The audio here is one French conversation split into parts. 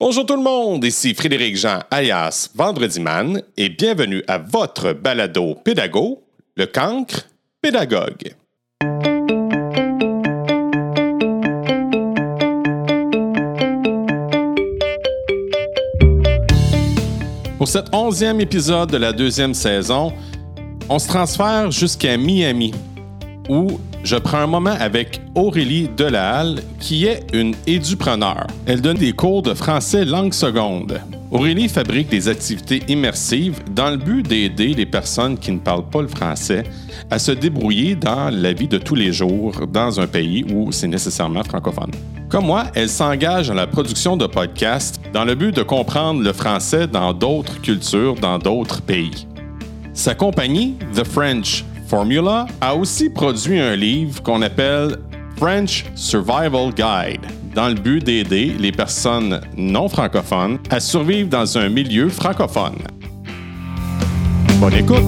Bonjour tout le monde, ici Frédéric Jean alias Vendredi Man et bienvenue à votre balado pédago, le cancre pédagogue. Pour cet onzième épisode de la deuxième saison, on se transfère jusqu'à Miami, où je prends un moment avec Aurélie Delahalle, qui est une édupreneur. Elle donne des cours de français langue seconde. Aurélie fabrique des activités immersives dans le but d'aider les personnes qui ne parlent pas le français à se débrouiller dans la vie de tous les jours dans un pays où c'est nécessairement francophone. Comme moi, elle s'engage dans la production de podcasts dans le but de comprendre le français dans d'autres cultures, dans d'autres pays. Sa compagnie, The French Formula, a aussi produit un livre qu'on appelle French Survival Guide, dans le but d'aider les personnes non francophones à survivre dans un milieu francophone. Bonne écoute!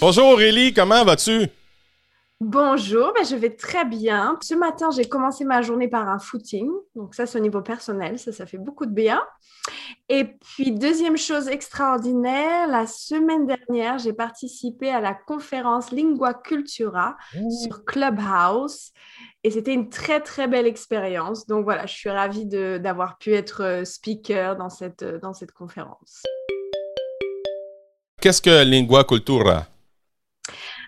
Bonjour Aurélie, comment vas-tu? Bonjour, ben je vais très bien. Ce matin, j'ai commencé ma journée par un footing. Donc ça, c'est au niveau personnel, ça, ça fait beaucoup de bien. Et puis, deuxième chose extraordinaire, la semaine dernière, j'ai participé à la conférence Lingua Cultura sur Clubhouse. Et c'était une très, très belle expérience. Donc voilà, je suis ravie d'avoir pu être euh, speaker dans cette, euh, dans cette conférence. Qu'est-ce que Lingua Cultura?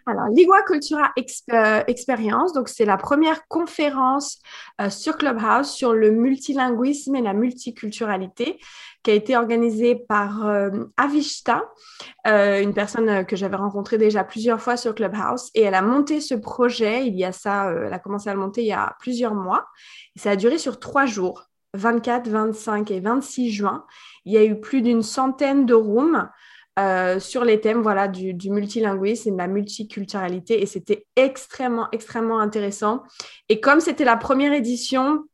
Alors, Ligua Cultura euh, Experience, donc c'est la première conférence euh, sur Clubhouse sur le multilinguisme et la multiculturalité qui a été organisée par euh, Avishta, une personne que j'avais rencontrée déjà plusieurs fois sur Clubhouse. Et elle a monté ce projet, il y a ça, elle a commencé à le monter il y a plusieurs mois. Ça a duré sur trois jours, 24, 25 et 26 juin. Il y a eu plus d'une centaine de rooms. Euh, sur les thèmes voilà, du, multilinguisme et de la multiculturalité. Et c'était extrêmement, extrêmement intéressant. Et comme c'était la première édition,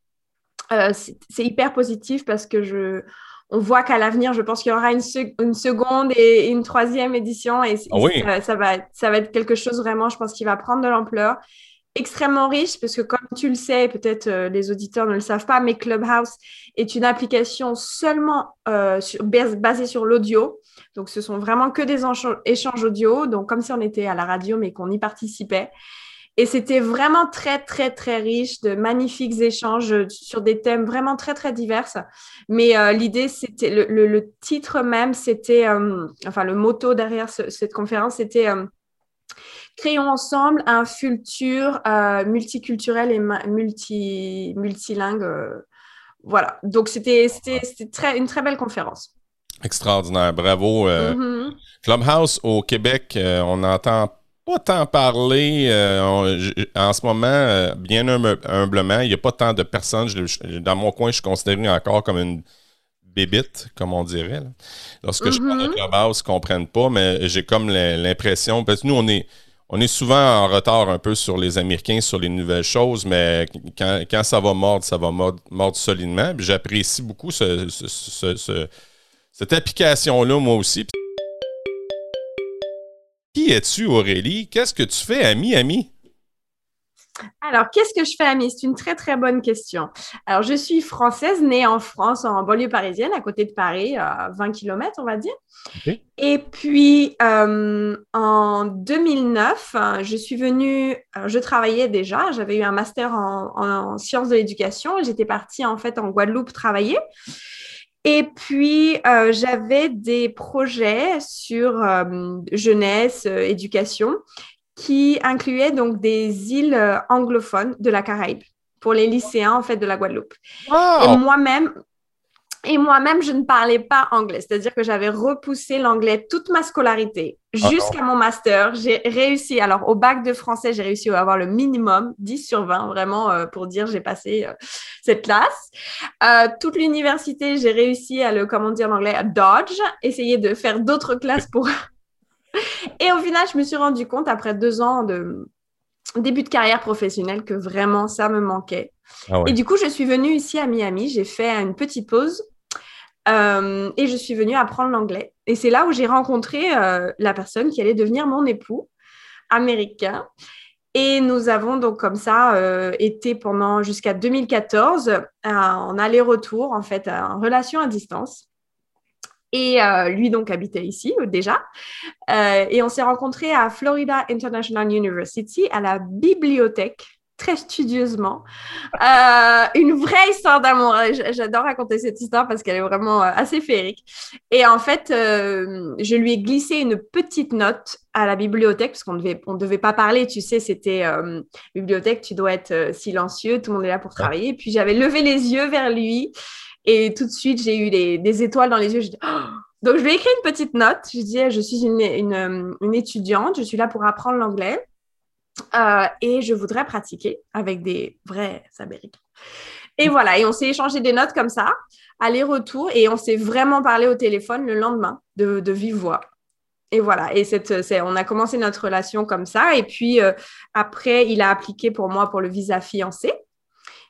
euh, c'est hyper positif parce que je, on voit qu'à l'avenir, je pense qu'il y aura une, une, seconde et une troisième édition. Et ah ça, va, ça va être quelque chose vraiment, je pense, qui va prendre de l'ampleur extrêmement riche parce que comme tu le sais, peut-être euh, les auditeurs ne le savent pas, mais Clubhouse est une application seulement basée sur l'audio. Donc, ce sont vraiment que des échanges audio, donc comme si on était à la radio, mais qu'on y participait. Et c'était vraiment très, très, très riche de magnifiques échanges sur des thèmes vraiment très, très divers. Mais euh, l'idée, c'était, le, titre même, c'était, euh, enfin, le motto derrière cette conférence, c'était euh, Créons ensemble un futur multiculturel et multi, multilingue. voilà. Donc, c'était, très, une très belle conférence. Extraordinaire, bravo. Euh, mm-hmm. Clubhouse au Québec, euh, on n'entend pas tant parler euh, en ce moment, bien humblement. Il n'y a pas tant de personnes. dans mon coin, je suis considéré encore comme une bébite, comme on dirait. Lorsque je parle de mm-hmm. Clubhouse, ils ne comprennent pas, mais j'ai comme l'impression, parce que nous, on est, on est souvent en retard un peu sur les Américains, sur les nouvelles choses, mais quand, ça va mordre, ça va mordre, solidement. J'apprécie beaucoup ce cette application-là, moi aussi. Qui es-tu, Aurélie? Qu'est-ce que tu fais à Miami? Alors, qu'est-ce que je fais à? C'est une très, très bonne question. Alors, je suis française, née en France, en banlieue parisienne, à côté de Paris, à 20 km, on va dire. Et puis, euh, en 2009, je suis venue, je travaillais déjà, j'avais eu un master en, en sciences de l'éducation. J'étais partie, en fait, en Guadeloupe travailler. Et puis, euh, j'avais des projets sur euh, jeunesse, euh, éducation, qui incluaient donc des îles anglophones de la Caraïbe pour les lycéens en fait de la Guadeloupe. Et moi-même, et moi-même, je ne parlais pas anglais, c'est-à-dire que j'avais repoussé l'anglais toute ma scolarité jusqu'à mon master. J'ai réussi, alors au bac de français, j'ai réussi à avoir le minimum, 10 sur 20, vraiment, euh, pour dire j'ai passé euh, cette classe. Euh, toute l'université, j'ai réussi à le, comment dire en anglais, à dodge, essayer de faire d'autres classes pour... Et au final, je me suis rendu compte, après deux ans de début de carrière professionnelle, que vraiment ça me manquait. Ah et du coup, je suis venue ici à Miami, j'ai fait une petite pause euh, et je suis venue apprendre l'anglais. Et c'est là où j'ai rencontré euh, la personne qui allait devenir mon époux américain. Et nous avons donc comme ça été pendant jusqu'à 2014 en aller-retour, en fait, en relation à distance. Et lui donc habitait ici déjà. et on s'est rencontrés à Florida International University, à la bibliothèque très studieusement. Euh, une vraie histoire d'amour. J'adore raconter cette histoire parce qu'elle est vraiment euh, assez féerique. Et en fait, euh, je lui ai glissé une petite note à la bibliothèque parce qu'on ne devait, on devait pas parler. Tu sais, c'était bibliothèque, tu dois être silencieux, tout le monde est là pour travailler. puis j'avais levé les yeux vers lui et tout de suite, j'ai eu des étoiles dans les yeux. Oh Donc, je lui ai écrit une petite note. Je disais, je suis une, une, une étudiante, je suis là pour apprendre l'anglais. Euh, et je voudrais pratiquer avec des vrais Américains. Et voilà, et on s'est échangé des notes comme ça, aller-retour, et on s'est vraiment parlé au téléphone le lendemain de, vive voix. Et voilà, et cette, on a commencé notre relation comme ça. Et puis euh, après, il a appliqué pour moi pour le visa fiancé.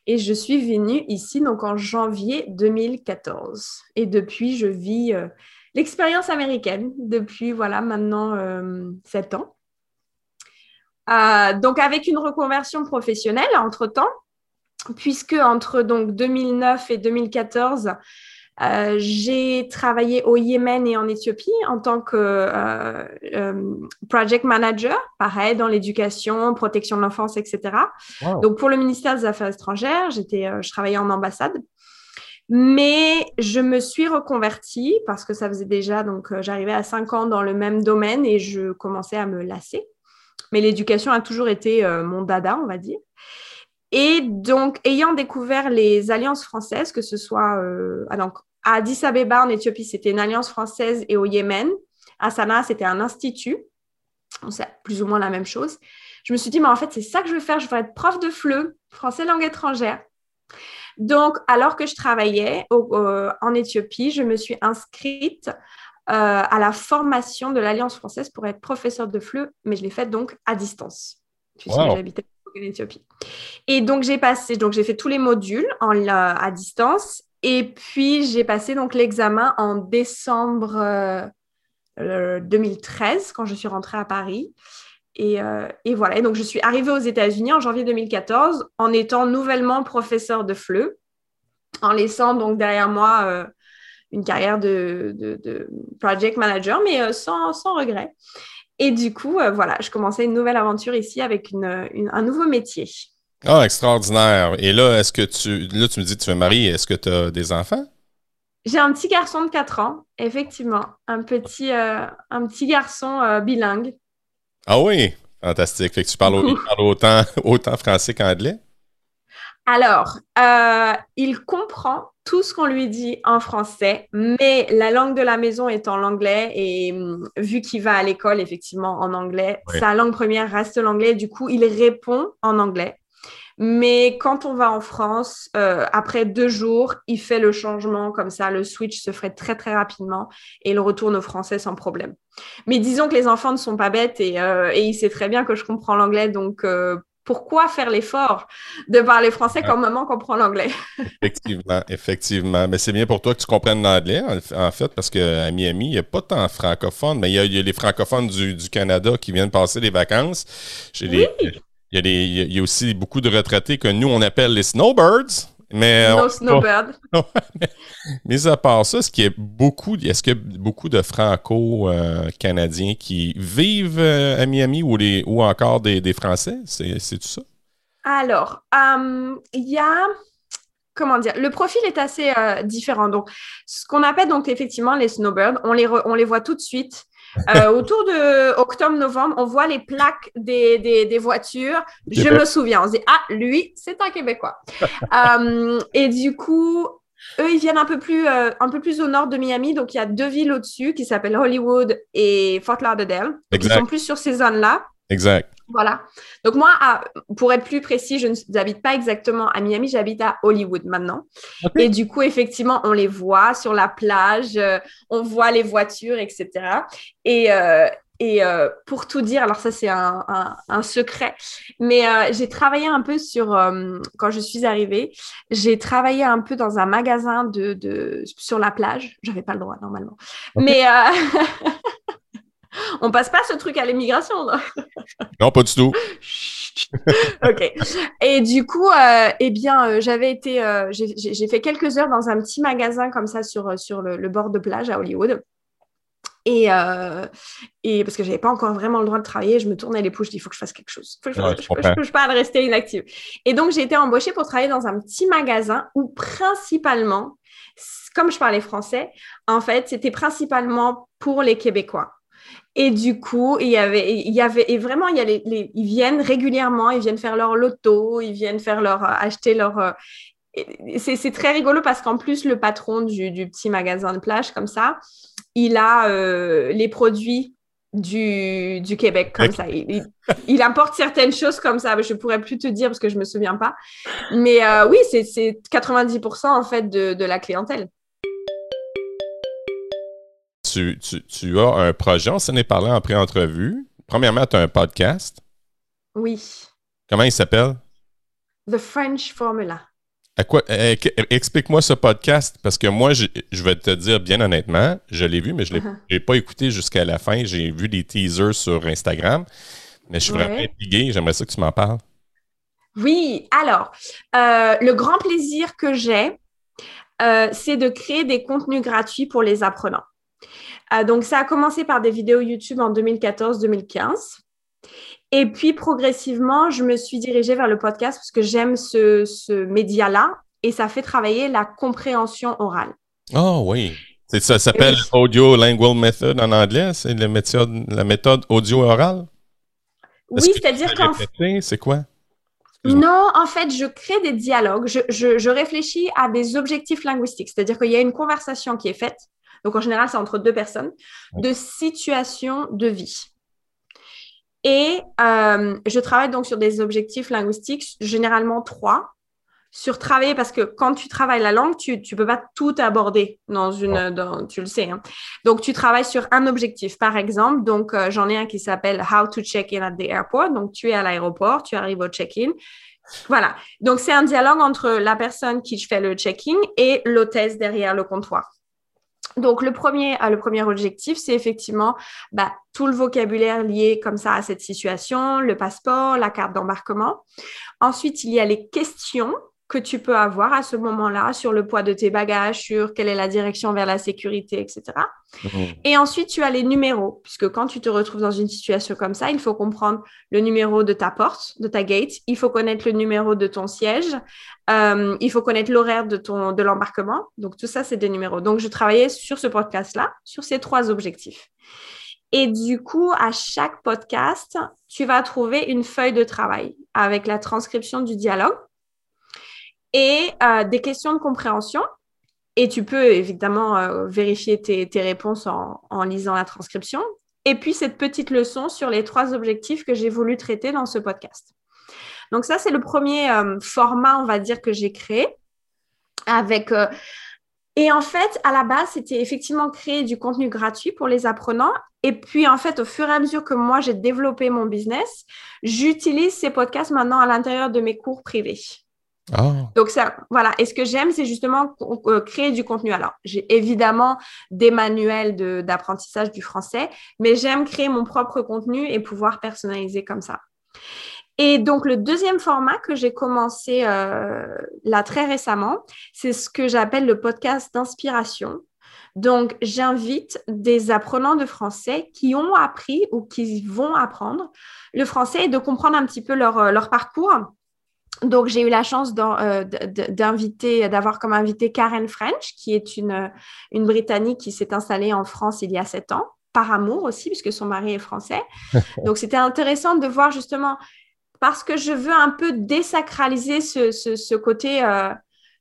Et je suis venue ici donc en janvier 2014. Et depuis, je vis euh, l'expérience américaine depuis voilà maintenant sept ans. Euh, donc avec une reconversion professionnelle entre-temps, puisque entre donc 2009 et 2014, euh, j'ai travaillé au Yémen et en Éthiopie en tant que euh, project manager, pareil, dans l'éducation, protection de l'enfance, etc. Donc, pour le ministère des Affaires étrangères, j'étais, je travaillais en ambassade. Mais je me suis reconvertie parce que ça faisait déjà, donc j'arrivais à 5 ans dans le même domaine et je commençais à me lasser mais l'éducation a toujours été euh, mon dada, on va dire. Et donc, ayant découvert les alliances françaises, que ce soit euh, ah, donc, à Addis Abeba en Éthiopie, c'était une alliance française, et au Yémen, à Sanaa, c'était un institut. C'est plus ou moins la même chose. Je me suis dit, mais en fait, c'est ça que je veux faire. Je veux être prof de FLE, français langue étrangère. Donc, alors que je travaillais en Éthiopie, je me suis inscrite euh, à la formation de l'Alliance française pour être professeur de FLE, mais je l'ai faite donc à distance, puisque j'habitais en Éthiopie. Et donc j'ai passé, donc j'ai fait tous les modules en, à distance, et puis j'ai passé donc l'examen en décembre 2013 euh, quand je suis rentrée à Paris. Et, euh, et, voilà, et donc je suis arrivée aux États-Unis en janvier 2014 en étant nouvellement professeur de FLE, en laissant donc derrière moi une carrière de, project manager, mais euh, sans, sans, regret. Et du coup, euh, voilà, je commençais une nouvelle aventure ici avec un nouveau métier. Ah, extraordinaire. Et là, est-ce que tu. Là, tu me dis que tu es mariée. Est-ce que tu as des enfants? J'ai un petit garçon de 4 ans, effectivement. Un petit, euh, un petit garçon bilingue. Ah oui, fantastique. Fait que tu parles, autant, autant français qu'anglais? Alors, il comprend tout ce qu'on lui dit en français, mais la langue de la maison est en anglais et hum, vu qu'il va à l'école effectivement en anglais, sa langue première reste l'anglais. Du coup, il répond en anglais. Mais quand on va en France, euh, après deux jours, il fait le changement comme ça, le switch se ferait très très rapidement et il retourne au français sans problème. Mais disons que les enfants ne sont pas bêtes et, euh, et il sait très bien que je comprends l'anglais, donc euh, pourquoi faire l'effort de parler français comme maman comprend l'anglais? effectivement, effectivement. Mais c'est bien pour toi que tu comprennes l'anglais, en fait, parce qu'à Miami, il n'y a pas tant de francophones, mais il y, a, les francophones du, Canada qui viennent passer les vacances. Il, y a il y a aussi beaucoup de retraités que nous, on appelle les snowbirds. Mais, no snowbird. mais à part ça, est-ce qu'il y a beaucoup, est-ce qu'il y a beaucoup de franco-canadiens qui vivent euh, à Miami ou, les, ou encore des, Français? C'est, tout ça? Alors, hum, il y a comment dire, le profil est assez euh, différent. Donc, ce qu'on appelle donc effectivement les snowbirds, on les, on les voit tout de suite. Euh, autour de octobre-novembre, on voit les plaques des, des, voitures. Je me souviens, on se dit, ah, lui, c'est un Québécois. Euh, et du coup, eux, ils viennent un peu, plus, euh, un peu plus au nord de Miami. Donc, il y a deux villes au-dessus qui s'appellent Hollywood et Fort Lauderdale. Ils sont plus sur ces zones-là. Exact. Voilà. Donc moi, pour être plus précis, je n'habite pas exactement à Miami, j'habite à Hollywood maintenant. Et du coup, effectivement, on les voit sur la plage, euh, on voit les voitures, etc. Et, euh, et euh, pour tout dire, alors ça c'est un, secret, mais j'ai travaillé un peu sur, quand je suis arrivée, j'ai travaillé un peu dans un magasin de, de sur la plage. J'avais pas le droit normalement. Mais On passe pas ce truc à l'immigration, Non, pas du tout. ok. Et du coup, euh, eh bien, euh, j'avais été, euh, j'ai fait quelques heures dans un petit magasin comme ça sur, sur le, bord de plage à Hollywood. Et, et parce que j'avais pas encore vraiment le droit de travailler, je me tournais les pouces, je dis il faut que je fasse quelque chose. je, ne peux pas rester inactive. Et donc, j'ai été embauchée pour travailler dans un petit magasin où principalement, comme je parlais français, en fait, c'était principalement pour les Québécois. Et du coup, il y avait, il y avait, et vraiment, il y a les, ils viennent régulièrement, ils viennent faire leur loto, ils viennent faire leur, euh, acheter leur. Euh, c'est très rigolo parce qu'en plus, le patron du, petit magasin de plage, comme ça, il a euh, les produits du, Québec comme ça. Il, importe certaines choses comme ça. Je pourrais plus te dire parce que je me souviens pas. Mais oui, c'est 90% en fait de la clientèle tu, as un projet, on s'en est parlé en pré-entrevue. Premièrement, tu as un podcast. Oui. Comment il s'appelle? The French Formula. À quoi, eh, eh, explique-moi ce podcast, parce que moi, je, vais te dire bien honnêtement, je l'ai vu, mais je ne l'ai uh-huh. pas écouté jusqu'à la fin. J'ai vu des teasers sur Instagram, mais je suis vraiment intrigué. J'aimerais ça que tu m'en parles. Oui, alors, euh, le grand plaisir que j'ai, euh, c'est de créer des contenus gratuits pour les apprenants. Euh, donc, ça a commencé par des vidéos YouTube en 2014-2015. Et puis, progressivement, je me suis dirigée vers le podcast parce que j'aime ce, média-là et ça fait travailler la compréhension orale. Oh oui. Ça s'appelle Audio Lingual Method en anglais. C'est la méthode, la méthode audio-orale? Oui, c'est-à-dire qu'en C'est quoi? Non, en fait, je crée des dialogues. je, réfléchis à des objectifs linguistiques. C'est-à-dire qu'il y a une conversation qui est faite donc en général, c'est entre deux personnes, de situation de vie. Et euh, je travaille donc sur des objectifs linguistiques, généralement trois, sur travailler parce que quand tu travailles la langue, tu ne peux pas tout aborder dans une, dans, tu le sais. Hein. Donc, tu travailles sur un objectif. Par exemple, donc euh, j'en ai un qui s'appelle How to check in at the airport. Donc, tu es à l'aéroport, tu arrives au check-in. Voilà. Donc, c'est un dialogue entre la personne qui fait le check-in et l'hôtesse derrière le comptoir. Donc, le premier, euh, le premier objectif, c'est effectivement bah, tout le vocabulaire lié comme ça à cette situation, le passeport, la carte d'embarquement. Ensuite, il y a les questions que tu peux avoir à ce moment-là sur le poids de tes bagages, sur quelle est la direction vers la sécurité, etc. Mmh. Et ensuite, tu as les numéros, puisque quand tu te retrouves dans une situation comme ça, il faut comprendre le numéro de ta porte, de ta gate, il faut connaître le numéro de ton siège, euh, il faut connaître l'horaire de, ton, de l'embarquement. Donc, tout ça, c'est des numéros. Donc, je travaillais sur ce podcast-là, sur ces trois objectifs. Et du coup, à chaque podcast, tu vas trouver une feuille de travail avec la transcription du dialogue et euh, des questions de compréhension. Et tu peux évidemment euh, vérifier tes, réponses en, lisant la transcription. Et puis cette petite leçon sur les trois objectifs que j'ai voulu traiter dans ce podcast. Donc ça, c'est le premier euh, format, on va dire, que j'ai créé avec... Et en fait, à la base, c'était effectivement créer du contenu gratuit pour les apprenants. Et puis, en fait, au fur et à mesure que moi, j'ai développé mon business, j'utilise ces podcasts maintenant à l'intérieur de mes cours privés. Ah. Donc ça, voilà. Et ce que j'aime, c'est justement euh, créer du contenu. Alors, j'ai évidemment des manuels d'apprentissage du français, mais j'aime créer mon propre contenu et pouvoir personnaliser comme ça. Et donc, le deuxième format que j'ai commencé euh, là très récemment, c'est ce que j'appelle le podcast d'inspiration. Donc, j'invite des apprenants de français qui ont appris ou qui vont apprendre le français et de comprendre un petit peu leur, euh, leur parcours donc, j'ai eu la chance euh, d'inviter, d'avoir comme invité Karen French, qui est une, une Britannique qui s'est installée en France il y a sept ans, par amour aussi, puisque son mari est français. Donc, c'était intéressant de voir justement, parce que je veux un peu désacraliser ce, ce, côté, euh,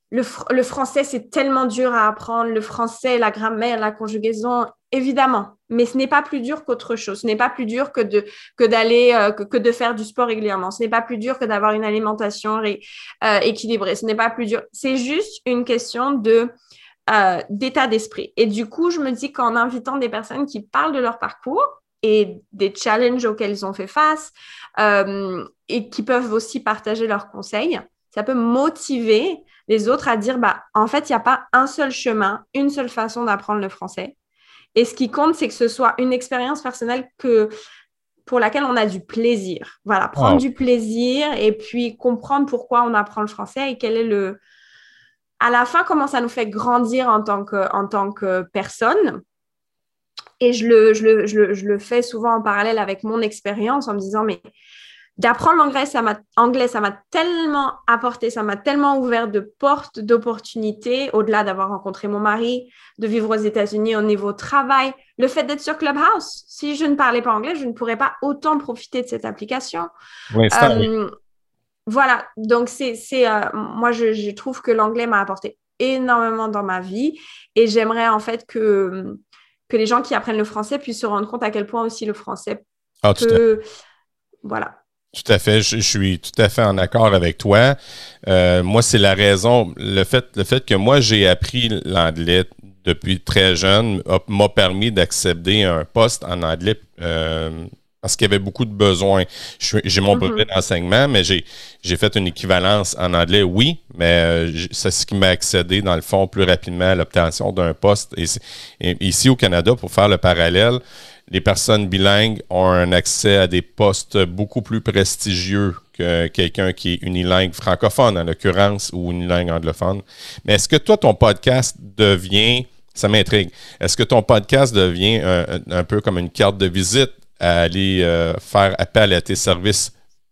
le, français, c'est tellement dur à apprendre, le français, la grammaire, la conjugaison, évidemment, mais ce n'est pas plus dur qu'autre chose. Ce n'est pas plus dur que de que d'aller euh, que, de faire du sport régulièrement. Ce n'est pas plus dur que d'avoir une alimentation euh, équilibrée. Ce n'est pas plus dur. C'est juste une question de euh, d'état d'esprit. Et du coup, je me dis qu'en invitant des personnes qui parlent de leur parcours et des challenges auxquels ils ont fait face et qui peuvent aussi partager leurs conseils, ça peut motiver les autres à dire bah en fait il n'y a pas un seul chemin, une seule façon d'apprendre le français et ce qui compte, c'est que ce soit une expérience personnelle que pour laquelle on a du plaisir. Voilà, prendre du plaisir et puis comprendre pourquoi on apprend le français et quel est le, à la fin, comment ça nous fait grandir en tant que, en tant que personne. Et je le, je, le, je, le, je le fais souvent en parallèle avec mon expérience en me disant, mais d'apprendre l'anglais, ça m'a anglais, ça m'a tellement apporté, ça m'a tellement ouvert de portes d'opportunités, au-delà d'avoir rencontré mon mari, de vivre aux États-Unis au niveau travail, le fait d'être sur Clubhouse. Si je ne parlais pas anglais, je ne pourrais pas autant profiter de cette application. Oui, ça, euh, Voilà, donc c'est, euh, moi je, je, trouve que l'anglais m'a apporté énormément dans ma vie et j'aimerais en fait que, que les gens qui apprennent le français puissent se rendre compte à quel point aussi le français ah, peut... Voilà. Tout à fait, je, suis tout à fait en accord avec toi. Euh, moi, c'est la raison, le fait, le fait que moi j'ai appris l'anglais depuis très jeune m'a permis d'accéder à un poste en anglais euh, parce qu'il y avait beaucoup de besoins. J'ai mon brevet mm-hmm. d'enseignement, mais j'ai fait une équivalence en anglais, oui, mais euh, c'est ce qui m'a accédé, dans le fond, plus rapidement à l'obtention d'un poste. et, ici au Canada, pour faire le parallèle, les personnes bilingues ont un accès à des postes beaucoup plus prestigieux que quelqu'un qui est unilingue francophone, en l'occurrence, ou unilingue anglophone. Mais est-ce que toi, ton podcast devient, ça m'intrigue, est-ce que ton podcast devient un, peu comme une carte de visite à aller euh, faire appel à tes services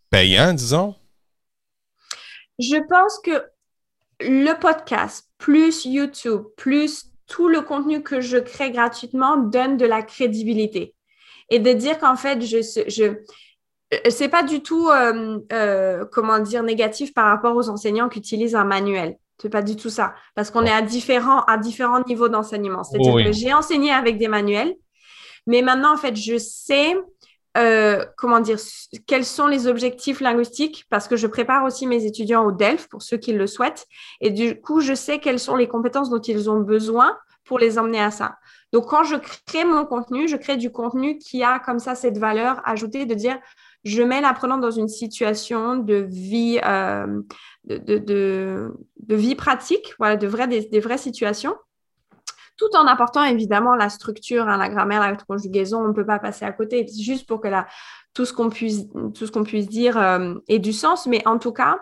payants, disons? Je pense que le podcast, plus YouTube, plus tout le contenu que je crée gratuitement donne de la crédibilité. Et de dire qu'en fait, je, je euh, c'est pas du tout, euh, euh, comment dire, négatif par rapport aux enseignants qui utilisent un manuel. C'est pas du tout ça. Parce qu'on est à différents, à différents niveaux d'enseignement. C'est-à-dire que j'ai enseigné avec des manuels, mais maintenant, en fait, je sais euh, comment dire, quels sont les objectifs linguistiques parce que je prépare aussi mes étudiants au DELF pour ceux qui le souhaitent. Et du coup, je sais quelles sont les compétences dont ils ont besoin pour les emmener à ça. Donc, quand je crée mon contenu, je crée du contenu qui a comme ça cette valeur ajoutée de dire, je mets l'apprenant dans une situation de vie, euh, vie pratique, voilà, de vraies, des vraies situations tout en apportant évidemment la structure, hein, la grammaire, la conjugaison, on ne peut pas passer à côté, juste pour que la, tout ce qu'on puisse, tout ce qu'on puisse dire euh, ait du sens. Mais en tout cas,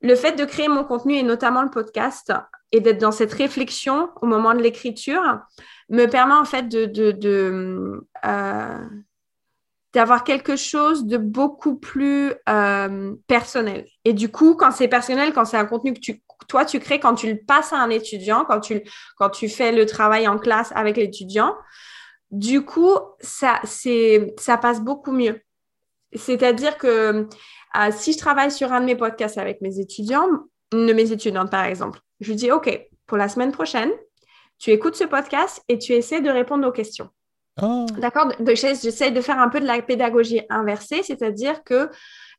le fait de créer mon contenu et notamment le podcast et d'être dans cette réflexion au moment de l'écriture me permet en fait de, euh, d'avoir quelque chose de beaucoup plus euh, personnel. Et du coup, quand c'est personnel, quand c'est un contenu que tu toi, tu crées quand tu le passes à un étudiant, quand tu, quand tu fais le travail en classe avec l'étudiant, du coup, ça, ça passe beaucoup mieux. C'est-à-dire que euh, si je travaille sur un de mes podcasts avec mes étudiants, une de mes étudiantes par exemple, je lui dis, OK, pour la semaine prochaine, tu écoutes ce podcast et tu essaies de répondre aux questions. Oh. D'accord? J'essaie de faire un peu de la pédagogie inversée, c'est-à-dire que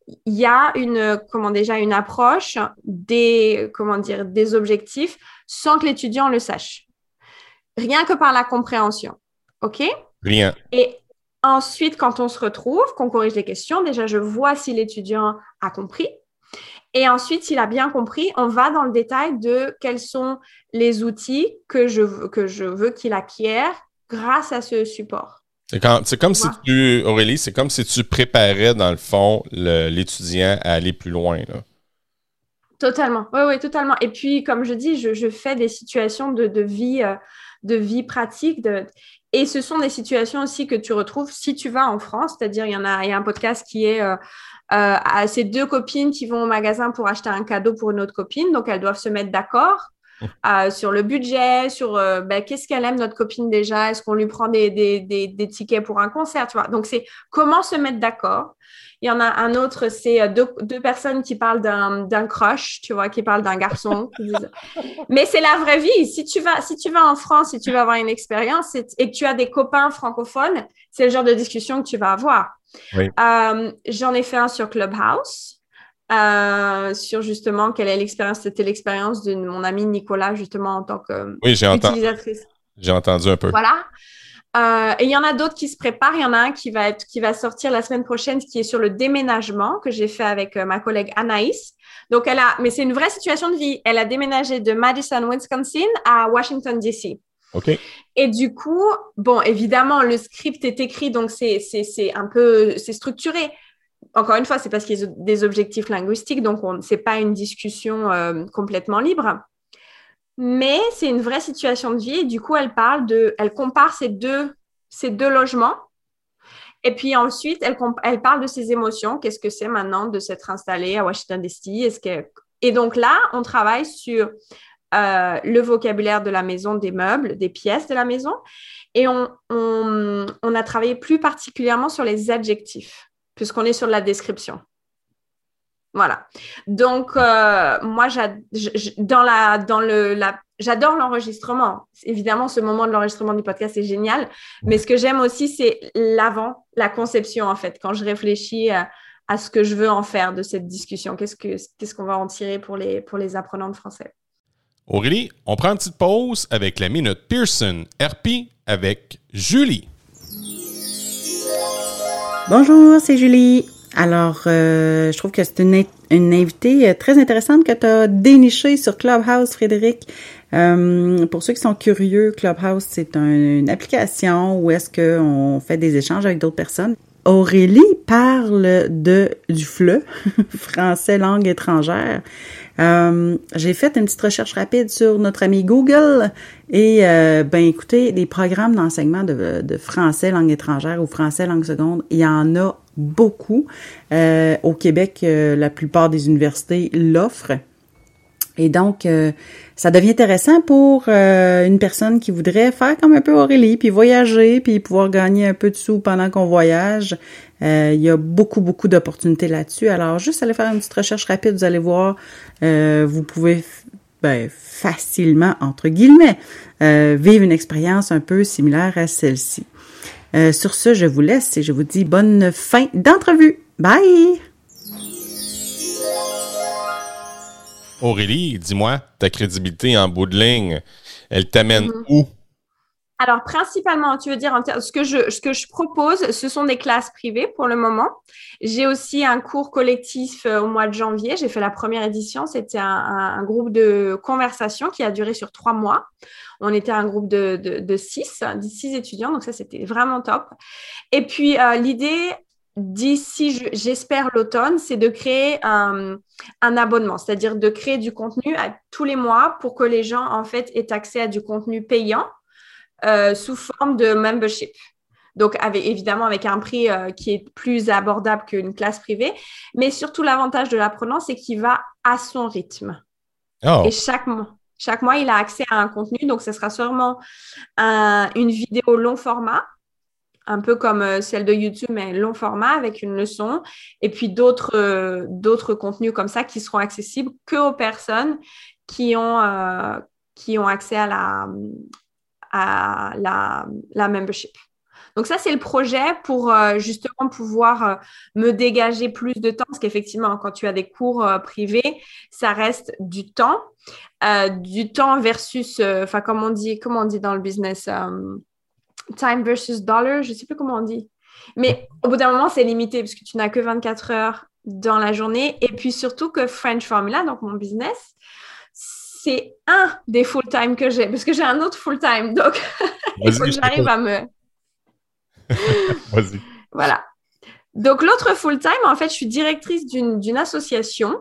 il y a une, comment déjà, une approche des, comment dire, des objectifs sans que l'étudiant le sache. Rien que par la compréhension. OK? Rien. Et ensuite, quand on se retrouve, qu'on corrige les questions, déjà, je vois si l'étudiant a compris. Et ensuite, s'il a bien compris, on va dans le détail de quels sont les outils que je, que je veux qu'il acquiert grâce à ce support. C'est comme si tu, Aurélie, c'est comme si tu préparais, dans le fond, l'étudiant à aller plus loin. Là. Totalement. Oui, oui, totalement. Et puis, comme je dis, je, fais des situations de, vie, euh, de vie pratique. De... Et ce sont des situations aussi que tu retrouves si tu vas en France. C'est-à-dire, il y en a, il y a un podcast qui est euh, euh, à ces deux copines qui vont au magasin pour acheter un cadeau pour une autre copine. Donc, elles doivent se mettre d'accord. Euh, sur le budget, sur euh, ben, qu'est-ce qu'elle aime notre copine déjà, est-ce qu'on lui prend des, des, des, tickets pour un concert, tu vois? Donc, c'est comment se mettre d'accord. Il y en a un autre, c'est euh, deux, deux, personnes qui parlent d'un crush, tu vois, qui parlent d'un garçon. Mais c'est la vraie vie. Si tu, vas, si tu vas en France, si tu vas avoir une expérience et, que tu as des copains francophones, c'est le genre de discussion que tu vas avoir. J'en ai fait un sur Clubhouse. Euh, sur justement quelle est l'expérience. C'était l'expérience de mon ami Nicolas, justement, en tant que oui, j'ai entendu, J'ai entendu un peu. Voilà. Euh, et il y en a d'autres qui se préparent. Il y en a un qui va, être, qui va sortir la semaine prochaine, qui est sur le déménagement que j'ai fait avec euh, ma collègue Anaïs. Donc, elle a, mais c'est une vraie situation de vie. Elle a déménagé de Madison, Wisconsin à Washington, D.C. OK. Et du coup, bon, évidemment, le script est écrit, donc c'est un peu, c'est structuré. Encore une fois, c'est parce qu'il y a des objectifs linguistiques, donc ce n'est pas une discussion euh, complètement libre. Mais c'est une vraie situation de vie et du coup, elle parle de, elle compare ces deux, logements. Et puis ensuite, elle, elle parle de ses émotions. Qu'est-ce que c'est maintenant de s'être installée à Washington DC. Et donc là, on travaille sur euh, le vocabulaire de la maison, des meubles, des pièces de la maison. Et on, a travaillé plus particulièrement sur les adjectifs, puisqu'on est sur la description. Voilà. Donc, euh, moi, j'adore l'enregistrement. Évidemment, ce moment de l'enregistrement du podcast est génial. Mais ce que j'aime aussi, c'est l'avant, la conception, en fait, quand je réfléchis à, ce que je veux en faire de cette discussion. Qu'est-ce qu'on ce qu'on va en tirer pour les, pour les apprenants de français? Aurélie, on prend une petite pause avec la minute Pearson RP avec Julie. Bonjour, c'est Julie. Alors, euh, je trouve que c'est une, une, invitée euh, très intéressante que tu as dénichée sur Clubhouse, Frédéric. Euh, pour ceux qui sont curieux, Clubhouse, c'est une application où est-ce qu'on fait des échanges avec d'autres personnes. Aurélie parle de du FLE, français langue étrangère. Euh, j'ai fait une petite recherche rapide sur notre ami Google et euh, ben écoutez, les programmes d'enseignement de, français langue étrangère ou français langue seconde, il y en a beaucoup. Euh, au Québec, la plupart des universités l'offrent. Et donc, ça devient intéressant pour une personne qui voudrait faire comme un peu Aurélie, puis voyager, puis pouvoir gagner un peu de sous pendant qu'on voyage. Euh, il y a beaucoup, beaucoup d'opportunités là-dessus. Alors, juste aller faire une petite recherche rapide, vous allez voir, euh, vous pouvez ben, facilement, entre guillemets, euh, vivre une expérience un peu similaire à celle-ci. sur ce, je vous laisse et je vous dis bonne fin d'entrevue. Bye! Aurélie, dis-moi, ta crédibilité en bout de ligne, elle t'amène mm-hmm. où? Alors, principalement, tu veux dire, ce que, je, propose, ce sont des classes privées pour le moment. J'ai aussi un cours collectif euh, au mois de janvier. J'ai fait la première édition. C'était un, groupe de conversation qui a duré sur trois mois. On était un groupe de, de, six, six étudiants. Donc, ça, c'était vraiment top. Et puis, euh, l'idée, d'ici, j'espère l'automne, c'est de créer un, un abonnement, c'est-à-dire de créer du contenu à, tous les mois pour que les gens, en fait, aient accès à du contenu payant euh, sous forme de membership. Donc, avec, évidemment, avec un prix euh, qui est plus abordable qu'une classe privée. Mais surtout, l'avantage de l'apprenant, c'est qu'il va à son rythme. Oh. Et chaque mois, chaque mois, il a accès à un contenu. Donc, ce sera sûrement une vidéo long format, un peu comme euh, celle de YouTube, mais long format avec une leçon. Et puis d'autres contenus comme ça qui seront accessibles que aux personnes qui ont, qui ont accès à la, à la, membership. Donc ça, c'est le projet pour euh, justement pouvoir euh, me dégager plus de temps, parce qu'effectivement, quand tu as des cours euh, privés, ça reste du temps, du temps versus, enfin, comme on dit, comment on dit dans le business, time versus dollar, je ne sais plus comment on dit. Mais au bout d'un moment, c'est limité, parce que tu n'as que 24 heures dans la journée. Et puis surtout que French Formula, donc mon business, c'est un des full-time que j'ai, parce que j'ai un autre full-time, donc il faut que j'arrive à me... Vas-y. Voilà. Donc l'autre full-time, en fait, je suis directrice d'une association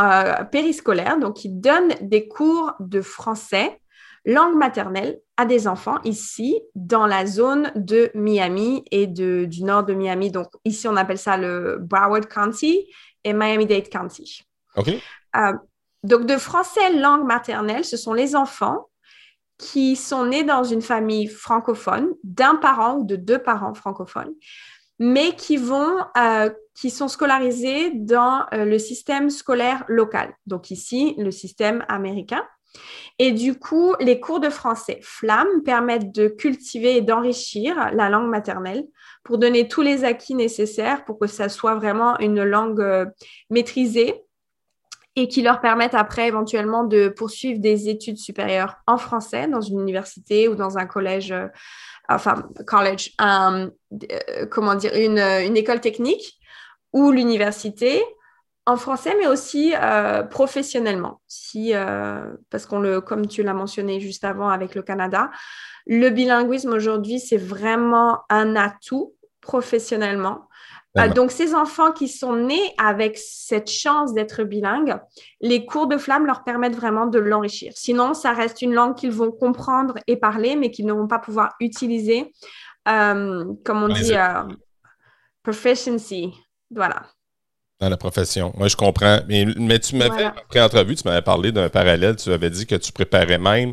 euh, périscolaire, donc qui donne des cours de français, langue maternelle, à des enfants ici, dans la zone de Miami et de, du nord de Miami. Donc ici, on appelle ça le Broward County et Miami-Dade County. OK. Euh, donc, de français langue maternelle, ce sont les enfants qui sont nés dans une famille francophone, d'un parent ou de deux parents francophones, mais qui vont, euh, qui sont scolarisés dans euh, le système scolaire local. Donc ici, le système américain. Et du coup, les cours de français FLAM permettent de cultiver et d'enrichir la langue maternelle pour donner tous les acquis nécessaires pour que ça soit vraiment une langue euh, maîtrisée et qui leur permettent après éventuellement de poursuivre des études supérieures en français dans une université ou dans un collège, euh, enfin college, euh, comment dire, une, école technique ou l'université en français, mais aussi euh, professionnellement. Si, parce qu'on le, comme tu l'as mentionné juste avant avec le Canada, le bilinguisme aujourd'hui, c'est vraiment un atout professionnellement. Euh, donc, ces enfants qui sont nés avec cette chance d'être bilingues, les cours de flamme leur permettent vraiment de l'enrichir. Sinon, ça reste une langue qu'ils vont comprendre et parler, mais qu'ils ne vont pas pouvoir utiliser, comme on dit, proficiency. Voilà dans la profession. Moi, je comprends. Mais, mais tu m'avais, après entrevue, tu m'avais parlé d'un parallèle. Tu avais dit que tu préparais même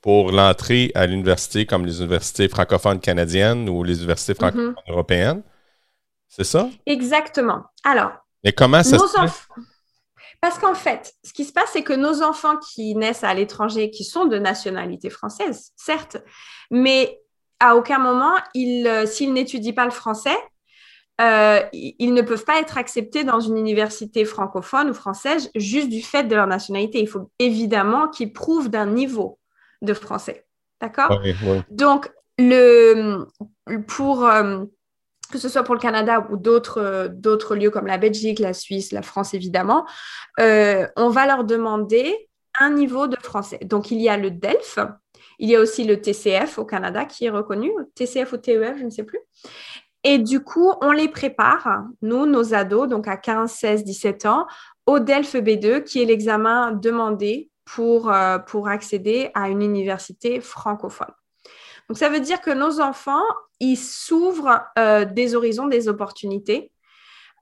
pour l'entrée à l'université comme les universités francophones canadiennes ou les universités mhm. francophones européennes. C'est ça? Exactement. Alors. Mais comment ça se fait? Parce qu'en fait, ce qui se passe, c'est que nos enfants qui naissent à l'étranger, qui sont de nationalité française, certes, mais à aucun moment, euh, s'ils n'étudient pas le français, euh, ils ne peuvent pas être acceptés dans une université francophone ou française juste du fait de leur nationalité. Il faut évidemment qu'ils prouvent d'un niveau de français. D'accord? Donc, le, pour, euh, que ce soit pour le Canada ou d'autres, d'autres lieux comme la Belgique, la Suisse, la France, évidemment, euh, on va leur demander un niveau de français. Donc, il y a le DELF, il y a aussi le TCF au Canada qui est reconnu, TCF ou TEF, je ne sais plus. Et du coup, on les prépare, nous, nos ados, donc à 15, 16, 17 ans, au DELF B2, qui est l'examen demandé pour, euh, pour accéder à une université francophone. Donc, ça veut dire que nos enfants, ils s'ouvrent euh, des horizons, des opportunités.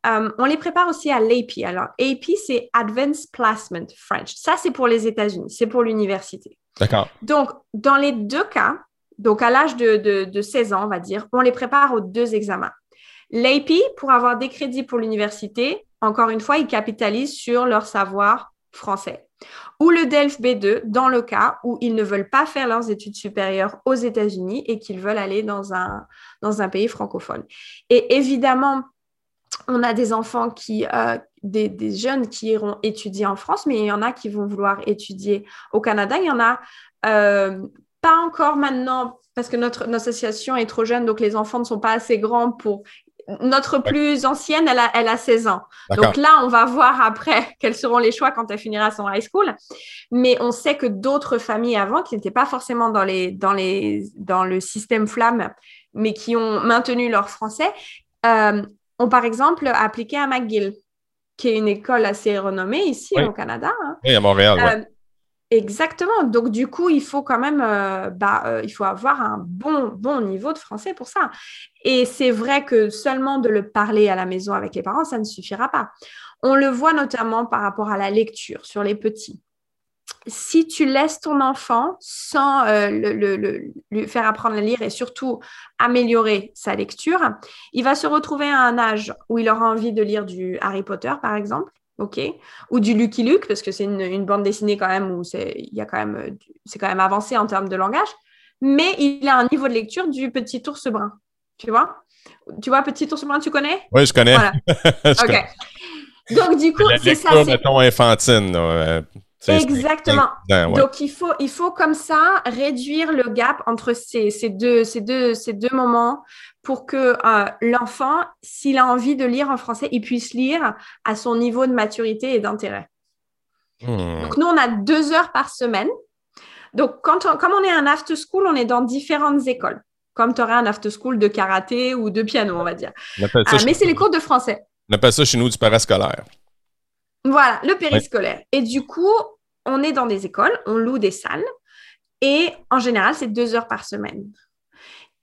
Euh, on les prépare aussi à l'AP. Alors, AP, c'est Advanced Placement French. Ça, c'est pour les États-Unis, c'est pour l'université. D'accord. Donc, dans les deux cas, donc, à l'âge de, 16 ans, on va dire, on les prépare aux deux examens. L'AP, pour avoir des crédits pour l'université, encore une fois, ils capitalisent sur leur savoir français. Ou le DELF B2, dans le cas où ils ne veulent pas faire leurs études supérieures aux États-Unis et qu'ils veulent aller dans un, pays francophone. Et évidemment, on a des enfants qui, euh, des, jeunes qui iront étudier en France, mais il y en a qui vont vouloir étudier au Canada. Il y en a euh, pas encore maintenant, parce que notre, association est trop jeune, donc les enfants ne sont pas assez grands pour. Notre plus ancienne, elle a, elle a 16 ans. Donc là, on va voir après quels seront les choix quand elle finira son high school. Mais on sait que d'autres familles avant, qui n'étaient pas forcément dans, les, dans, les, dans le système flamme, mais qui ont maintenu leur français, euh, ont par exemple appliqué à McGill, qui est une école assez renommée ici au Canada. Hein. Oui, à Montréal. Euh, Exactement. Donc, du coup, il faut quand même, euh, bah, euh, il faut avoir un bon, bon niveau de français pour ça. Et c'est vrai que seulement de le parler à la maison avec les parents, ça ne suffira pas. On le voit notamment par rapport à la lecture sur les petits. Si tu laisses ton enfant sans euh, le, lui faire apprendre à lire et surtout améliorer sa lecture, il va se retrouver à un âge où il aura envie de lire du Harry Potter, par exemple ok, ou du Lucky Luke parce que c'est une, bande dessinée quand même où c'est il y a quand même euh, c'est quand même avancé en termes de langage, mais il a un niveau de lecture du Petit ours brun, tu vois? Tu vois Petit ours brun, tu connais? Oui, je connais. ok. Donc du coup, c'est ça. C'est mettons infantine. Euh, Exactement. Donc, il faut, il faut comme ça réduire le gap entre ces, ces, deux, ces, deux, ces deux moments pour que euh, l'enfant, s'il a envie de lire en français, il puisse lire à son niveau de maturité et d'intérêt. Hmm. Donc, nous, on a deux heures par semaine. Donc, quand comme on est un after school, on est dans différentes écoles. Comme tu aurais un after school de karaté ou de piano, on va dire. Ah, mais c'est les cours de français. On appelle ça chez nous du parascolaire. Voilà, le périscolaire. Et du coup, on est dans des écoles, on loue des salles et en général, c'est deux heures par semaine.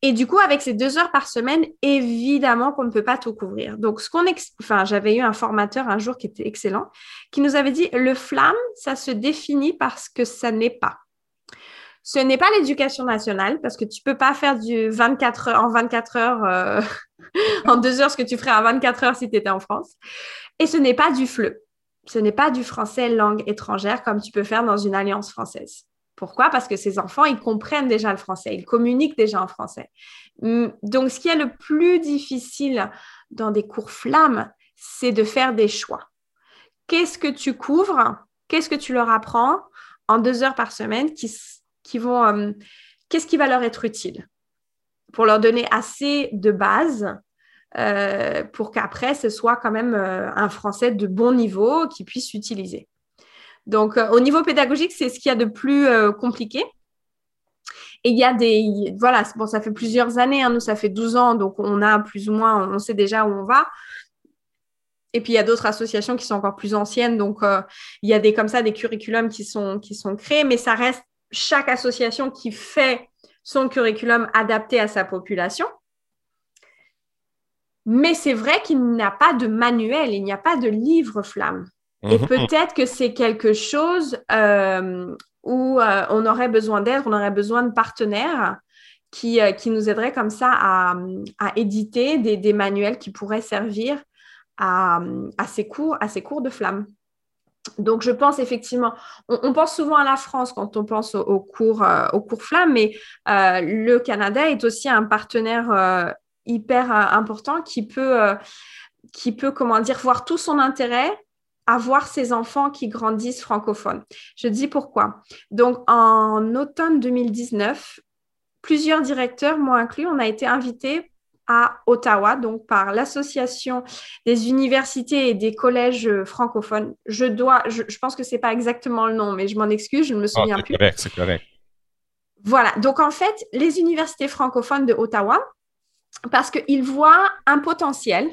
Et du coup, avec ces deux heures par semaine, évidemment qu'on ne peut pas tout couvrir. Donc, ce qu'on enfin, j'avais eu un formateur un jour qui était excellent, qui nous avait dit le flamme, ça se définit parce que ça n'est pas. Ce n'est pas l'éducation nationale parce que tu peux pas faire du 24 heures en 24 heures euh, en deux heures ce que tu ferais en 24 heures si tu étais en France. Et ce n'est pas du FLE ce n'est pas du français langue étrangère comme tu peux faire dans une alliance française. Pourquoi? Parce que ces enfants, ils comprennent déjà le français, ils communiquent déjà en français. Hum, donc, ce qui est le plus difficile dans des cours flammes, c'est de faire des choix. Qu'est-ce que tu couvres? Qu'est-ce que tu leur apprends en deux heures par semaine. Hum, qu'est-ce qui va leur être utile? Pour leur donner assez de base pour qu'après, ce soit quand même un français de bon niveau qui puisse utiliser. Donc, au niveau pédagogique, c'est ce qu'il y a de plus compliqué. Et il y a des, voilà, bon, ça fait plusieurs années, hein, nous, ça fait 12 ans, donc on a plus ou moins, on sait déjà où on va. Et puis, il y a d'autres associations qui sont encore plus anciennes. Donc, euh, il y a des, comme ça, des curriculums qui sont créés, mais ça reste chaque association qui fait son curriculum adapté à sa population. Mais c'est vrai qu'il n'y a pas de manuel, il n'y a pas de livre flamme. Et mhm. peut-être que c'est quelque chose euh, où euh, on aurait besoin d'aide, on aurait besoin de partenaires qui, qui nous aideraient comme ça à, à éditer des, des, manuels qui pourraient servir à, ces cours, à ces cours de flamme. Donc, je pense effectivement, on, pense souvent à la France quand on pense aux, cours, euh, aux cours flamme, mais euh, le Canada est aussi un partenaire euh, hyper important qui peut, qui peut, comment dire, voir tout son intérêt à voir ses enfants qui grandissent francophones. Je dis pourquoi. Donc, en automne 2019, plusieurs directeurs, moi inclus, on a été invités à Ottawa, donc par l'Association des universités et des collèges francophones. Je dois, je, pense que c'est pas exactement le nom, mais je m'en excuse, je ne me ah, souviens plus. Correct, c'est correct. Voilà, donc en fait, les universités francophones de Ottawa, parce qu'ils voient un potentiel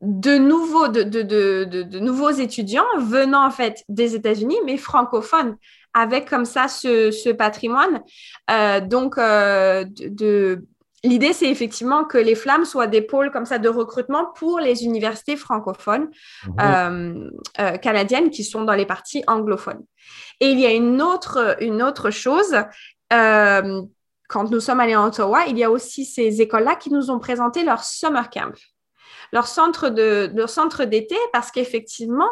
de nouveaux, de, de, de, nouveaux étudiants venant en fait des États-Unis, mais francophones, avec comme ça ce, patrimoine. Euh, donc, euh, de, L'idée, c'est effectivement que les flammes soient des pôles comme ça de recrutement pour les universités francophones mhm. euh, euh, canadiennes qui sont dans les parties anglophones. Et il y a une autre, une autre chose. Euh, quand nous sommes allés en Ottawa, il y a aussi ces écoles-là qui nous ont présenté leur summer camp, leur centre de leur centre d'été, parce qu'effectivement,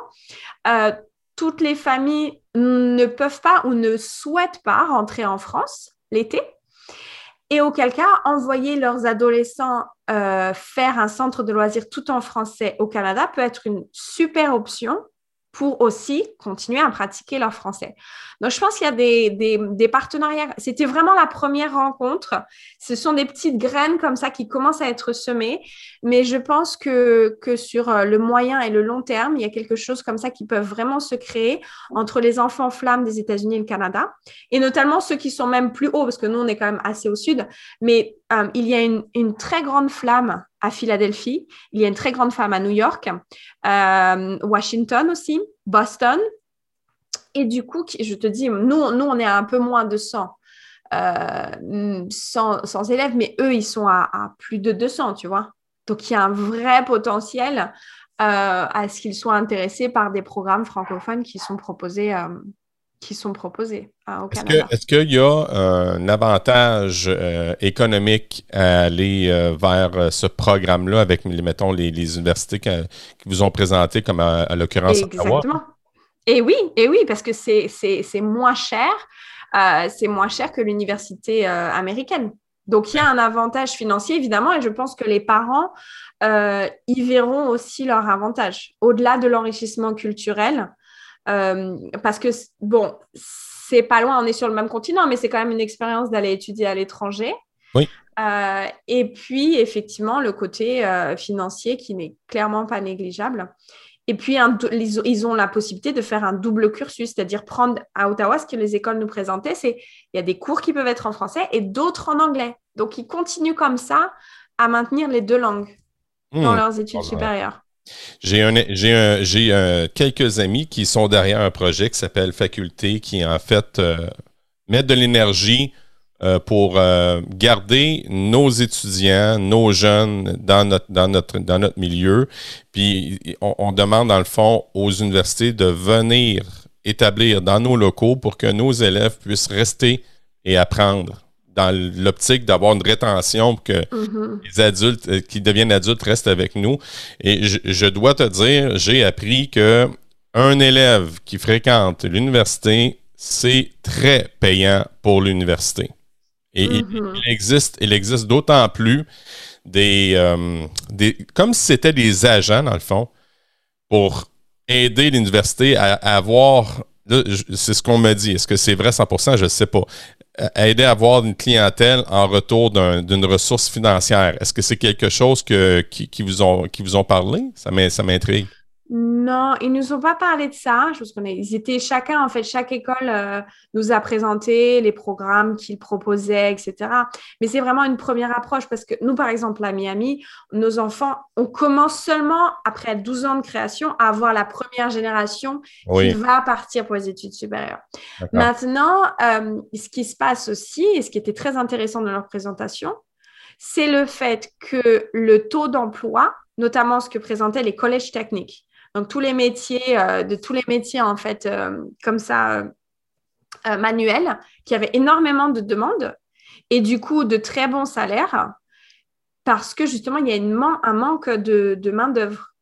toutes les familles ne peuvent pas ou ne souhaitent pas rentrer en France l'été et auquel cas, envoyer leurs adolescents euh, faire un centre de loisirs tout en français au Canada peut être une super option pour aussi continuer à pratiquer leur français. Donc, je pense qu'il y a des, des, partenariats. C'était vraiment la première rencontre. Ce sont des petites graines comme ça qui commencent à être semées. Mais je pense que, que sur euh, le moyen et le long terme, il y a quelque chose comme ça qui peut vraiment se créer entre les enfants flammes des États-Unis et le Canada. Et notamment ceux qui sont même plus hauts, parce que nous, on est quand même assez au sud. Mais euh, il y a une, très grande flamme à Philadelphie, il y a une très grande femme à New York, euh, Washington aussi, Boston. Et du coup, je te dis, nous, nous on est à un peu moins de 100, 100, euh, élèves, mais eux, ils sont à, plus de 200, tu vois. Donc, il y a un vrai potentiel à ce qu'ils soient intéressés par des programmes francophones qui sont proposés qui sont proposés euh, au Canada. Est-ce qu'il y a euh, un avantage euh, économique à aller vers ce programme-là avec, mettons, les, universités qui, vous ont présenté, comme à, l'occurrence Exactement. Et oui, et oui, parce que c'est moins cher. c'est moins cher que l'université américaine. Donc, il y a un avantage financier, évidemment, et je pense que les parents y verront aussi leur avantage. Au-delà de l'enrichissement culturel, euh, parce que, bon, c'est pas loin, on est sur le même continent, mais c'est quand même une expérience d'aller étudier à l'étranger. Oui. Euh, et puis, effectivement, le côté euh, financier qui n'est clairement pas négligeable. Et puis, ils ont la possibilité de faire un double cursus, c'est-à-dire prendre à Ottawa, ce que les écoles nous présentaient, c'est il y a des cours qui peuvent être en français et d'autres en anglais. Donc, ils continuent comme ça à maintenir les deux langues dans hmm. leurs études supérieures. J'ai j'ai quelques amis qui sont derrière un projet qui s'appelle Faculté, qui en fait euh, met de l'énergie euh, pour euh, garder nos étudiants, nos jeunes dans notre milieu. Puis on, demande dans le fond aux universités de venir établir dans nos locaux pour que nos élèves puissent rester et apprendre dans l'optique d'avoir une rétention pour que mm-hmm. les adultes euh, qui deviennent adultes restent avec nous. Et je, dois te dire, j'ai appris que un élève qui fréquente l'université, c'est très payant pour l'université. Et il, mm-hmm. existe, il existe d'autant plus des, euh, des, comme si c'était des agents dans le fond, pour aider l'université à, avoir c'est ce qu'on me dit. Est-ce que c'est vrai 100%? Je ne sais pas aider à avoir une clientèle en retour d'une ressource financière. Est-ce que c'est quelque chose que, qui, vous ont, qui vous ont parlé? Ça m'intrigue. Non, ils nous ont pas parlé de ça. Je pense qu'on ils étaient chacun, en fait, chaque école euh, nous a présenté les programmes qu'ils proposaient, etc. Mais c'est vraiment une première approche parce que nous, par exemple, à Miami, nos enfants, on commence seulement après 12 ans de création à avoir la première génération qui va partir pour les études supérieures. Maintenant, euh, ce qui se passe aussi, et ce qui était très intéressant dans leur présentation, c'est le fait que le taux d'emploi, notamment ce que présentaient les collèges techniques, donc, tous les métiers, euh, de tous les métiers, en fait, euh, comme ça, euh, manuels, qui avaient énormément de demandes et du coup de très bons salaires parce que justement, il y a une un manque de, main-d'œuvre.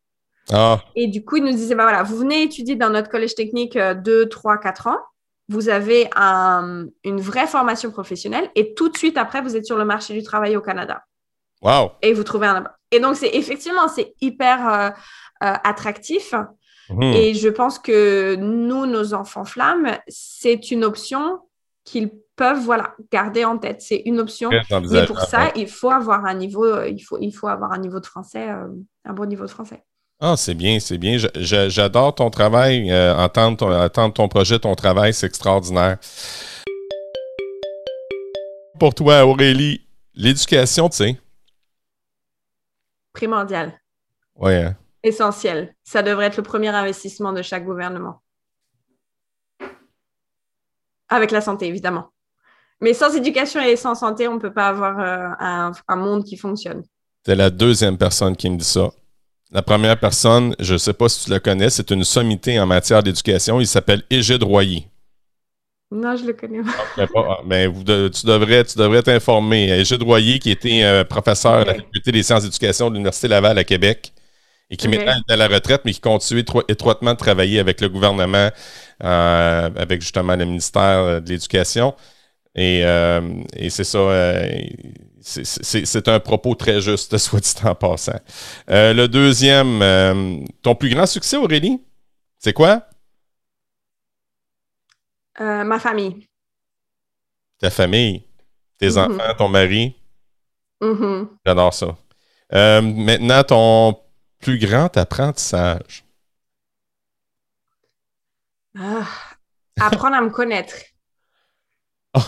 Ah. Et du coup, ils nous disaient, bah voilà, vous venez étudier dans notre collège technique 2, 3, 4 ans, vous avez une vraie formation professionnelle et tout de suite après, vous êtes sur le marché du travail au Canada. Wow. Et vous trouvez un. Et donc, c'est effectivement, c'est hyper euh, attractif. Mhm. Et je pense que nous, nos enfants flammes, c'est une option qu'ils peuvent voilà garder en tête. C'est une option. Mais pour ça, il faut avoir un niveau, euh, il faut, il faut avoir un niveau de français, euh, un bon niveau de français. Ah, c'est bien, c'est bien. J'adore ton travail, entendre, ton, entendre ton projet, ton travail, c'est extraordinaire. Pour toi, Aurélie, l'éducation, tu sais? Primordial. Oui. Hein? Essentiel. Ça devrait être le premier investissement de chaque gouvernement. Avec la santé, évidemment. Mais sans éducation et sans santé, on ne peut pas avoir euh, un, monde qui fonctionne. C'est la deuxième personne qui me dit ça. La première personne, je ne sais pas si tu le connais, c'est une sommité en matière d'éducation. Il s'appelle Égide Royer. Non, je le connais pas. Mais ah, ben, tu devrais tu devrais t'informer. Égide Royer, qui était euh, professeur à la Faculté des sciences d'éducation de l'Université Laval à Québec, et qui maintenant est à la retraite, mais qui continue étroitement de travailler avec le gouvernement, euh, avec justement le ministère de l'Éducation. Et, euh, c'est ça, euh, c'est un propos très juste, soit dit en passant. le deuxième, ton plus grand succès, Aurélie, c'est quoi? ma famille. Ta famille, tes mm-hmm. enfants, ton mari. Mm-hmm. J'adore ça. maintenant, ton plus grand apprentissage? Ah, apprendre à me connaître. Oh,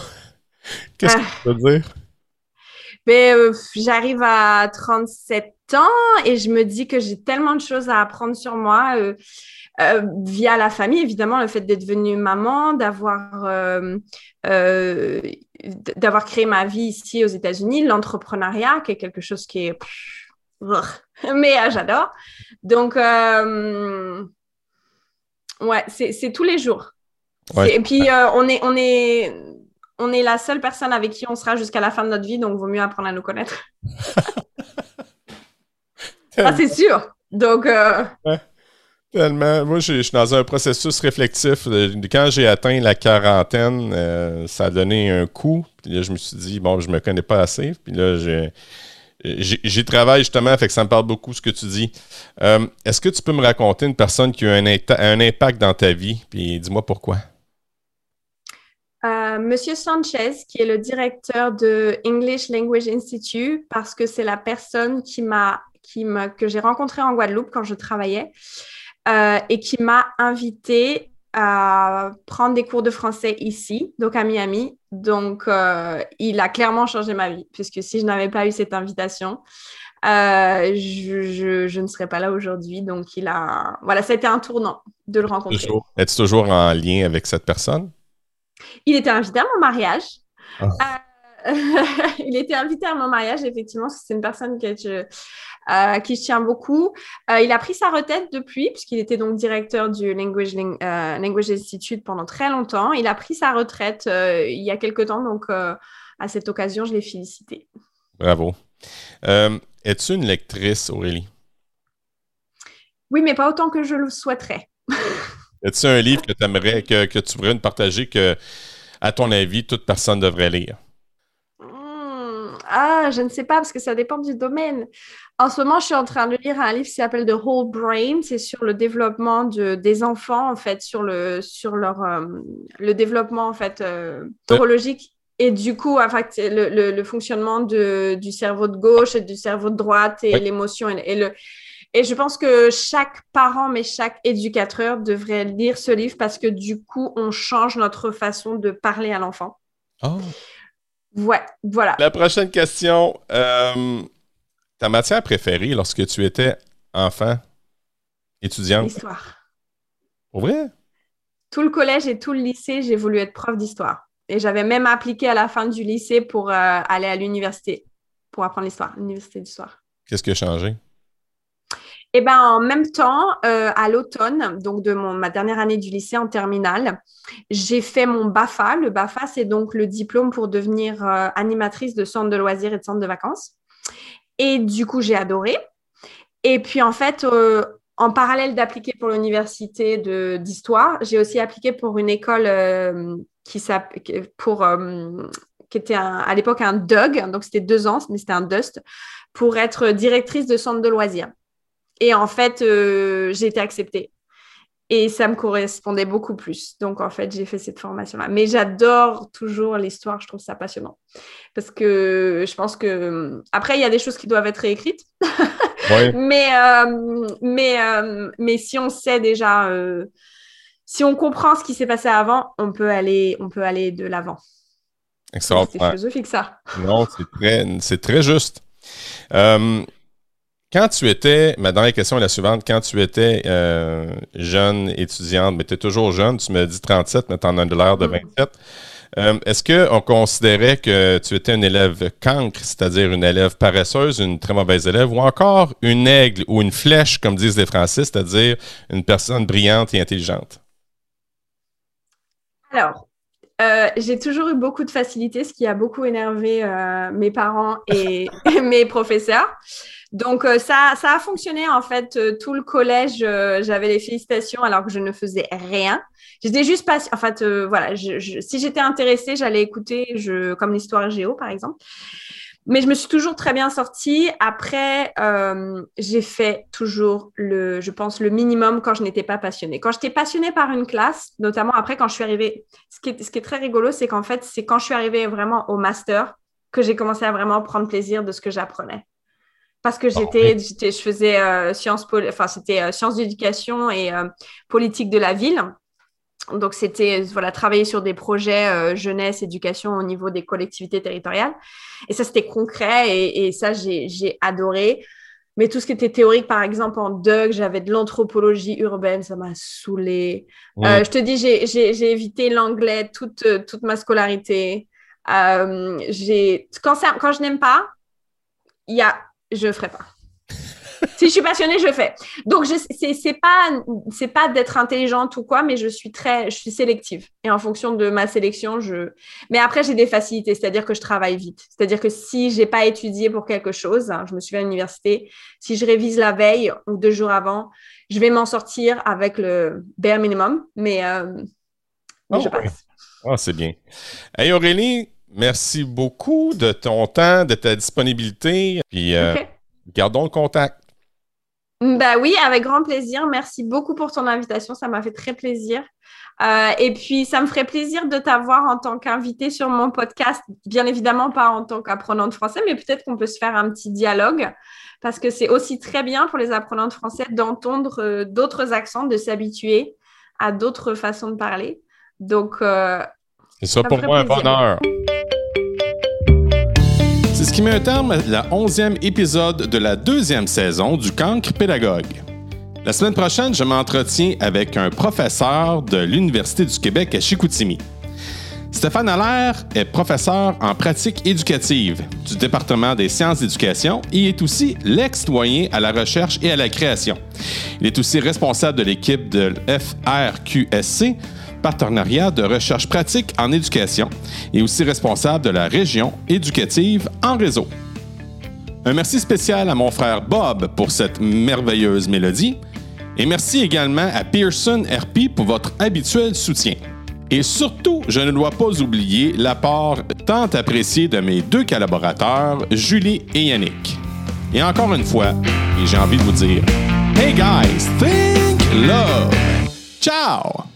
qu'est-ce que tu veux dire? Ben, euh, j'arrive à 37 ans et je me dis que j'ai tellement de choses à apprendre sur moi euh, euh, via la famille, évidemment, le fait d'être devenue maman, d'avoir d'avoir créé ma vie ici aux États-Unis, l'entrepreneuriat, qui est quelque chose qui est mais euh, j'adore. Donc, euh, ouais, c'est tous les jours. Et puis, euh, on, est, on, est, on est la seule personne avec qui on sera jusqu'à la fin de notre vie, donc vaut mieux apprendre à nous connaître. ah, c'est sûr. Donc. Tellement. Moi, je suis dans un processus réflectif. Quand j'ai atteint la quarantaine, ça a donné un coup. Puis là, je me suis dit, bon, je me connais pas assez. Puis là, j'ai J'y travaille justement, fait que ça me parle beaucoup ce que tu dis. Euh, est-ce que tu peux me raconter une personne qui a un, un impact dans ta vie? Puis dis-moi pourquoi. Euh, Monsieur Sanchez, qui est le directeur de English Language Institute, parce que c'est la personne qui m'a, qui que j'ai rencontrée en Guadeloupe quand je travaillais euh, et qui m'a invité à prendre des cours de français ici, donc à Miami. Donc, euh, il a clairement changé ma vie, puisque si je n'avais pas eu cette invitation, euh, je, ne serais pas là aujourd'hui. Donc, il a. Voilà, ça a été un tournant de le rencontrer. Es-tu toujours en lien avec cette personne? Il était invité à mon mariage. Ah. Euh, il était invité à mon mariage, effectivement, c'est une personne que je, euh, qui je tiens beaucoup. Euh, il a pris sa retraite depuis, puisqu'il était donc directeur du Language, euh, Language Institute pendant très longtemps. Il a pris sa retraite il y a quelque temps, donc à cette occasion, je l'ai félicité. Bravo. Es-tu une lectrice, Aurélie? Oui, mais pas autant que je le souhaiterais. Est-ce un livre que, aimerais, que, que tu voudrais nous partager que, à ton avis, toute personne devrait lire? Ah, je ne sais pas parce que ça dépend du domaine. En ce moment, je suis en train de lire un livre qui s'appelle The Whole Brain. C'est sur le développement de, des enfants, en fait, sur le, sur leur, euh, le développement en fait, euh, neurologique et du coup, en fait, le, le, fonctionnement de, du cerveau de gauche et du cerveau de droite et l'émotion et, le. Et je pense que chaque parent, mais chaque éducateur devrait lire ce livre parce que du coup, on change notre façon de parler à l'enfant. Oh. Ouais, voilà. La prochaine question. Euh, ta matière préférée lorsque tu étais enfant, étudiante? L'histoire. Au vrai? Tout le collège et tout le lycée, j'ai voulu être prof d'histoire. Et j'avais même appliqué à la fin du lycée pour euh, aller à l'université, pour apprendre l'histoire, l'université d'histoire. Qu'est-ce qui a changé? Eh bien, en même temps, euh, à l'automne, donc de ma dernière année du lycée en terminale, j'ai fait mon BAFA. Le BAFA, c'est donc le diplôme pour devenir euh, animatrice de centre de loisirs et de centre de vacances. Et du coup, j'ai adoré. Et puis, en fait, euh, en parallèle d'appliquer pour l'université d'histoire, j'ai aussi appliqué pour une école qui, pour, qui était à l'époque un DUG, donc c'était deux ans, mais c'était un DUST, pour être directrice de centre de loisirs. Et en fait, euh, j'ai été acceptée. Et ça me correspondait beaucoup plus. Donc, en fait, j'ai fait cette formation-là. Mais j'adore toujours l'histoire. Je trouve ça passionnant. Parce que je pense que. Après, il y a des choses qui doivent être réécrites. mais, euh, mais, euh, mais si on sait déjà. si on comprend ce qui s'est passé avant, on peut aller, on peut aller de l'avant. Excellent. C'est philosophique, ça. Non, c'est très, c'est très juste. Quand tu étais, ma dernière question est la suivante, quand tu étais euh, jeune étudiante, mais tu es toujours jeune, tu me dis 37, mais tu en as de l'air de 27, mm. euh, est-ce qu'on considérait que tu étais une élève cancre, c'est-à-dire une élève paresseuse, une très mauvaise élève, ou encore une aigle ou une flèche, comme disent les Français, c'est-à-dire une personne brillante et intelligente? Alors, euh, j'ai toujours eu beaucoup de facilité, ce qui a beaucoup énervé mes parents et mes professeurs. Donc euh, ça, ça a fonctionné en fait euh, tout le collège. Euh, j'avais les félicitations alors que je ne faisais rien. J'étais juste pas. En fait, voilà. si j'étais intéressée, j'allais écouter, je, comme l'histoire géo par exemple. Mais je me suis toujours très bien sortie. Après, j'ai fait toujours le, je pense, le minimum quand je n'étais pas passionnée. Quand j'étais passionnée par une classe, notamment après quand je suis arrivée, ce qui est, ce qui est très rigolo, c'est qu'en fait, c'est quand je suis arrivée vraiment au master que j'ai commencé à vraiment prendre plaisir de ce que j'apprenais parce que j'étais, je faisais euh, sciences, enfin c'était euh, sciences d'éducation et euh, politique de la ville. Donc c'était voilà travailler sur des projets jeunesse, éducation au niveau des collectivités territoriales. Et ça c'était concret et, et ça j'ai adoré. Mais tout ce qui était théorique, par exemple en DUG, j'avais de l'anthropologie urbaine, ça m'a saoulé. je te dis, j'ai évité l'anglais toute, toute ma scolarité. quand, ça, quand je n'aime pas, il y a je ne ferai pas. si je suis passionnée, je fais. Donc, ce c'est pas, pas d'être intelligente ou quoi, mais je suis très, je suis sélective. Et en fonction de ma sélection, je. Mais après, j'ai des facilités, c'est-à-dire que je travaille vite. C'est-à-dire que si j'ai pas étudié pour quelque chose, hein, je me suis à l'université, si je révise la veille ou deux jours avant, je vais m'en sortir avec le bare minimum, mais, euh, je oh, passe. Ah, c'est bien. Hey Aurélie, Merci beaucoup de ton temps, de ta disponibilité. Puis euh, gardons le contact. Bah oui, avec grand plaisir. Merci beaucoup pour ton invitation. Ça m'a fait très plaisir. Euh, et puis, ça me ferait plaisir de t'avoir en tant qu'invité sur mon podcast. Bien évidemment, pas en tant qu'apprenant de français, mais peut-être qu'on peut se faire un petit dialogue parce que c'est aussi très bien pour les apprenants de français d'entendre euh, d'autres accents, de s'habituer à d'autres façons de parler. Donc, c'est ça, pour moi un bonheur. Ce qui met un terme à la onzième épisode de la deuxième saison du Cancre Pédagogue. La semaine prochaine, je m'entretiens avec un professeur de l'Université du Québec à Chicoutimi. Stéphane Allaire est professeur en pratique éducative du département des sciences d'éducation et est aussi l'ex-doyen à la recherche et à la création. Il est aussi responsable de l'équipe de FRQSC, partenariat de recherche pratique en éducation et aussi responsable de la région éducative en réseau. Un merci spécial à mon frère Bob pour cette merveilleuse mélodie et merci également à Pearson RP pour votre habituel soutien. Et surtout, je ne dois pas oublier l'apport tant apprécié de mes deux collaborateurs, Julie et Yannick. Et encore une fois, j'ai envie de vous dire, Hey guys, think love! Ciao!